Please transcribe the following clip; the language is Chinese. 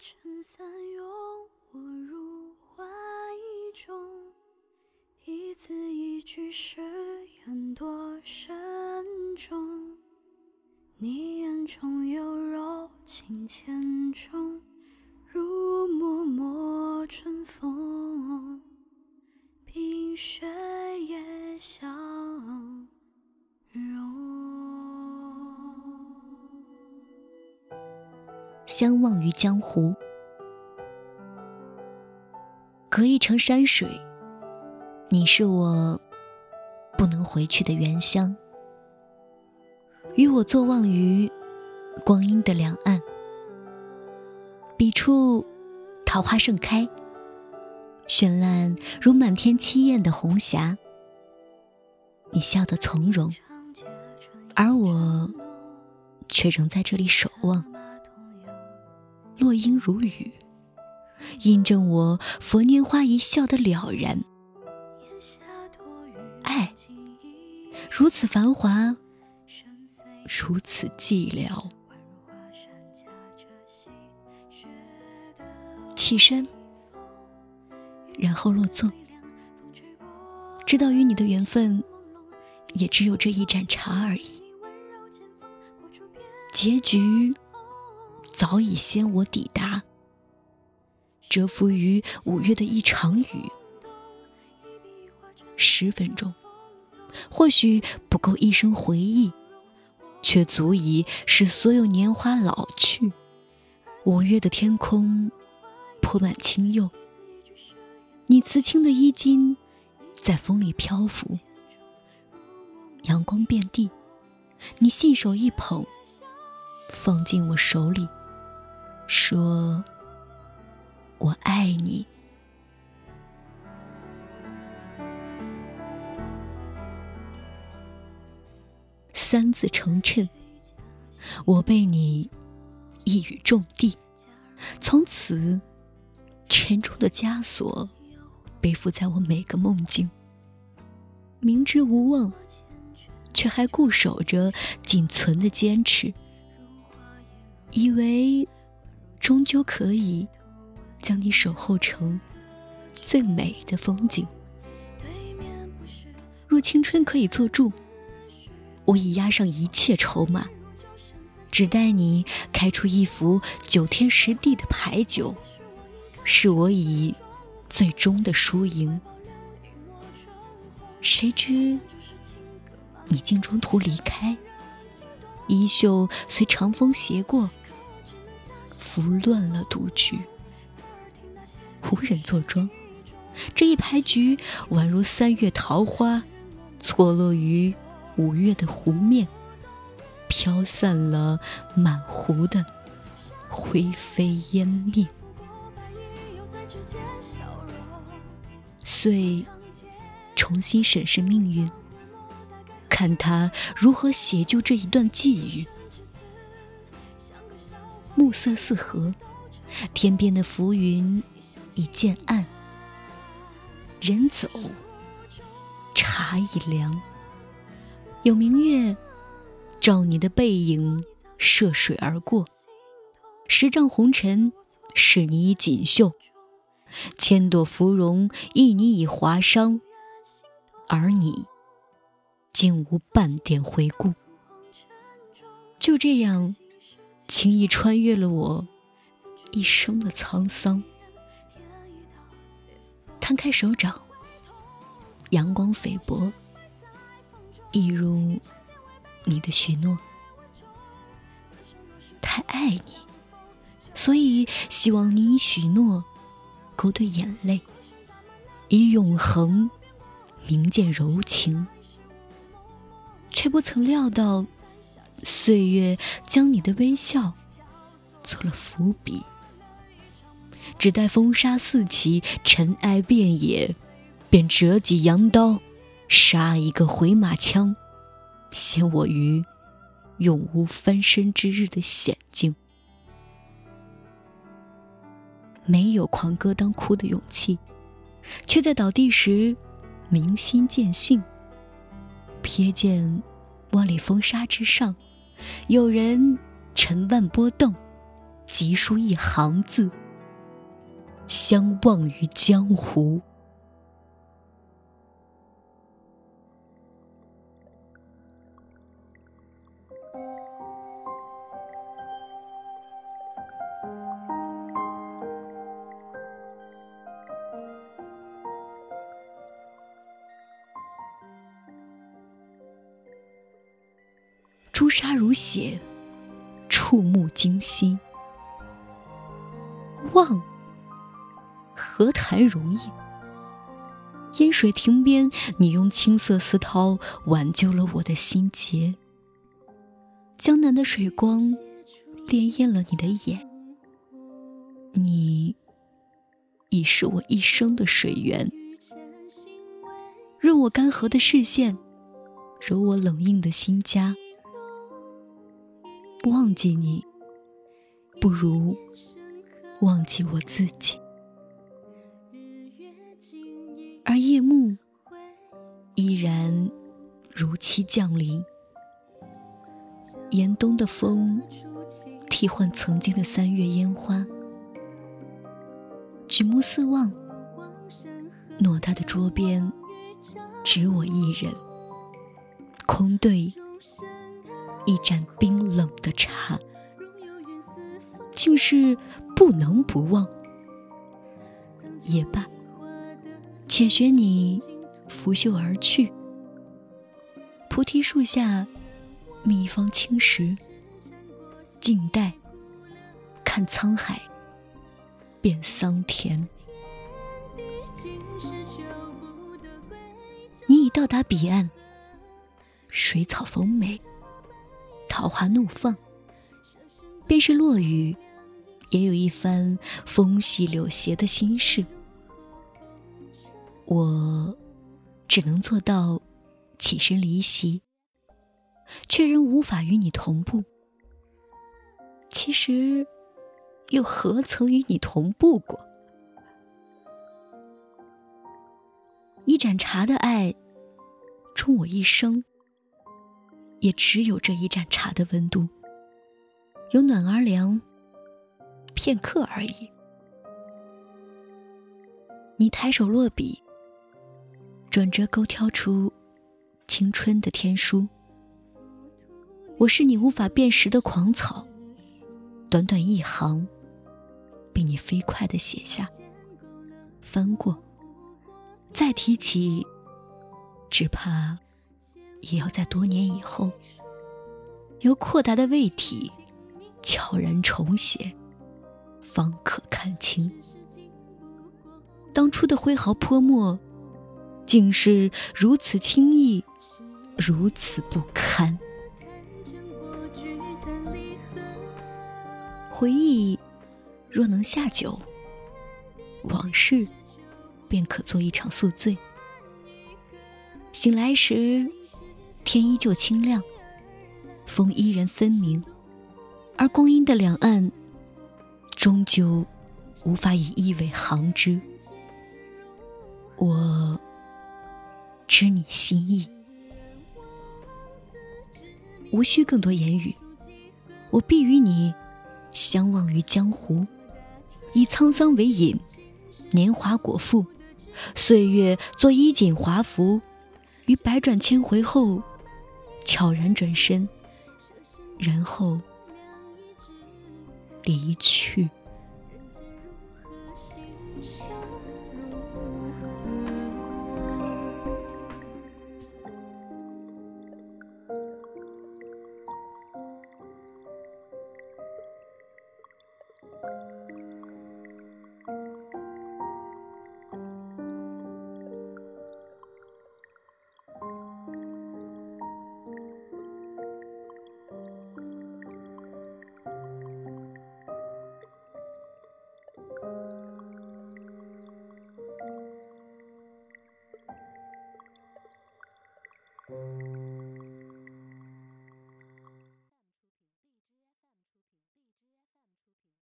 撑伞拥我入怀中，一字一句誓言多慎重。你眼中有柔情千种，相忘于江湖，隔一程山水，你是我不能回去的原乡。与我坐望于光阴的两岸，彼处桃花盛开，绚烂如满天七艳的红霞。你笑得从容，而我却仍在这里守望。落英如雨，印证我佛拈花一笑的了然。爱如此繁华。如此寂寥，起身，然后落座，知道与你的缘分也只有这一盏茶而已。结局早已先我抵达，蛰伏于五月的一场雨，十分钟，或许不够一生回忆。却足以使所有年华老去。五月的天空铺满青釉，你瓷青的衣襟在风里漂浮。阳光遍地，你信手一捧，放进我手里，说：“我爱你。”三字成谶，我被你一语中的，从此沉重的枷锁背负在我每个梦境。明知无望，却还固守着仅存的坚持，以为终究可以将你守候成最美的风景。若青春可以做注。我已押上一切筹码，只待你开出一副九天十地的牌九，是我以最终的输赢。谁知你竟中途离开，衣袖随长风斜过，拂乱了赌局，无人坐庄。这一牌局宛如三月桃花，错落于。五月的湖面，飘散了满湖的灰飞烟灭。遂重新审视命运，看他如何写就这一段际遇。暮色四合，天边的浮云已渐暗，人走，茶已凉。有明月照你的背影涉水而过，十丈红尘是你已锦绣，千朵芙蓉亦你已华裳，而你竟无半点回顾，就这样轻易穿越了我一生的沧桑。摊开手掌，阳光菲薄。一如你的许诺，太爱你，所以希望你以许诺勾兑眼泪，以永恒铭鉴柔情，却不曾料到岁月将你的微笑做了伏笔，只待风沙四起，尘埃遍野，便折戟扬刀。杀一个回马枪，陷我于永无翻身之日的险境。没有狂歌当哭的勇气，却在倒地时明心见性。瞥见万里风沙之上，有人沉万波动，急书一行字，相忘于江湖。朱砂如血，触目惊心。忘，何谈容易？烟水亭边，你用青色丝绦挽救了我的心结。江南的水光，潋滟了你的眼。你，已是我一生的水源，润我干涸的视线，揉我冷硬的心家。忘记你，不如忘记我自己。而夜幕依然如期降临，严冬的风替换曾经的三月烟花。举目四望，偌大的桌边只我一人，空对。一盏冰冷的茶，竟是不能不忘。也罢，且学你拂袖而去。菩提树下，觅一方青石，静待看沧海变桑田。你已到达彼岸，水草丰美。桃花怒放，便是落雨，也有一番风细柳斜的心事。我只能做到起身离席，却仍无法与你同步。其实，又何曾与你同步过？一盏茶的爱，充我一生。也只有这一盏茶的温度，有暖而凉，片刻而已。你抬手落笔，转折勾挑出青春的天书。我是你无法辨识的狂草，短短一行，被你飞快的写下，翻过，再提起，只怕。也要在多年以后，由扩大的胃体悄然重写，方可看清当初的挥毫泼墨，竟是如此轻易，如此不堪。回忆若能下酒，往事便可做一场宿醉。醒来时。天依旧清亮，风依然分明，而光阴的两岸，终究无法以一尾行之。我知你心意，无需更多言语，我必与你相忘于江湖，以沧桑为饮，年华果腹，岁月做衣锦华服，于百转千回后。悄然转身，然后离去。